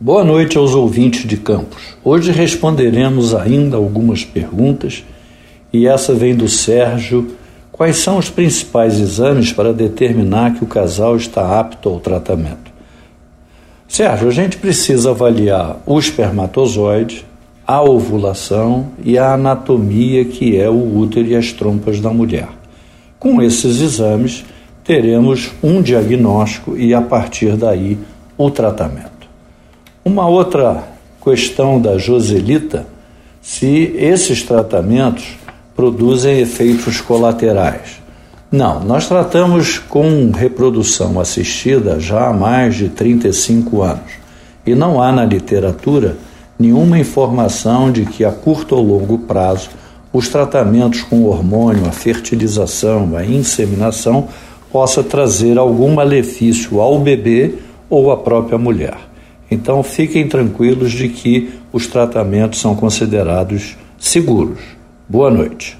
Boa noite aos ouvintes de Campos. Hoje responderemos ainda algumas perguntas e essa vem do Sérgio. Quais são os principais exames para determinar que o casal está apto ao tratamento? Sérgio, a gente precisa avaliar o espermatozoide, a ovulação e a anatomia que é o útero e as trompas da mulher. Com esses exames, teremos um diagnóstico e a partir daí o tratamento. Uma outra questão da Joselita, se esses tratamentos produzem efeitos colaterais. Não, nós tratamos com reprodução assistida já há mais de 35 anos e não há na literatura nenhuma informação de que a curto ou longo prazo os tratamentos com hormônio, a fertilização, a inseminação possa trazer algum malefício ao bebê ou à própria mulher. Então fiquem tranquilos de que os tratamentos são considerados seguros. Boa noite.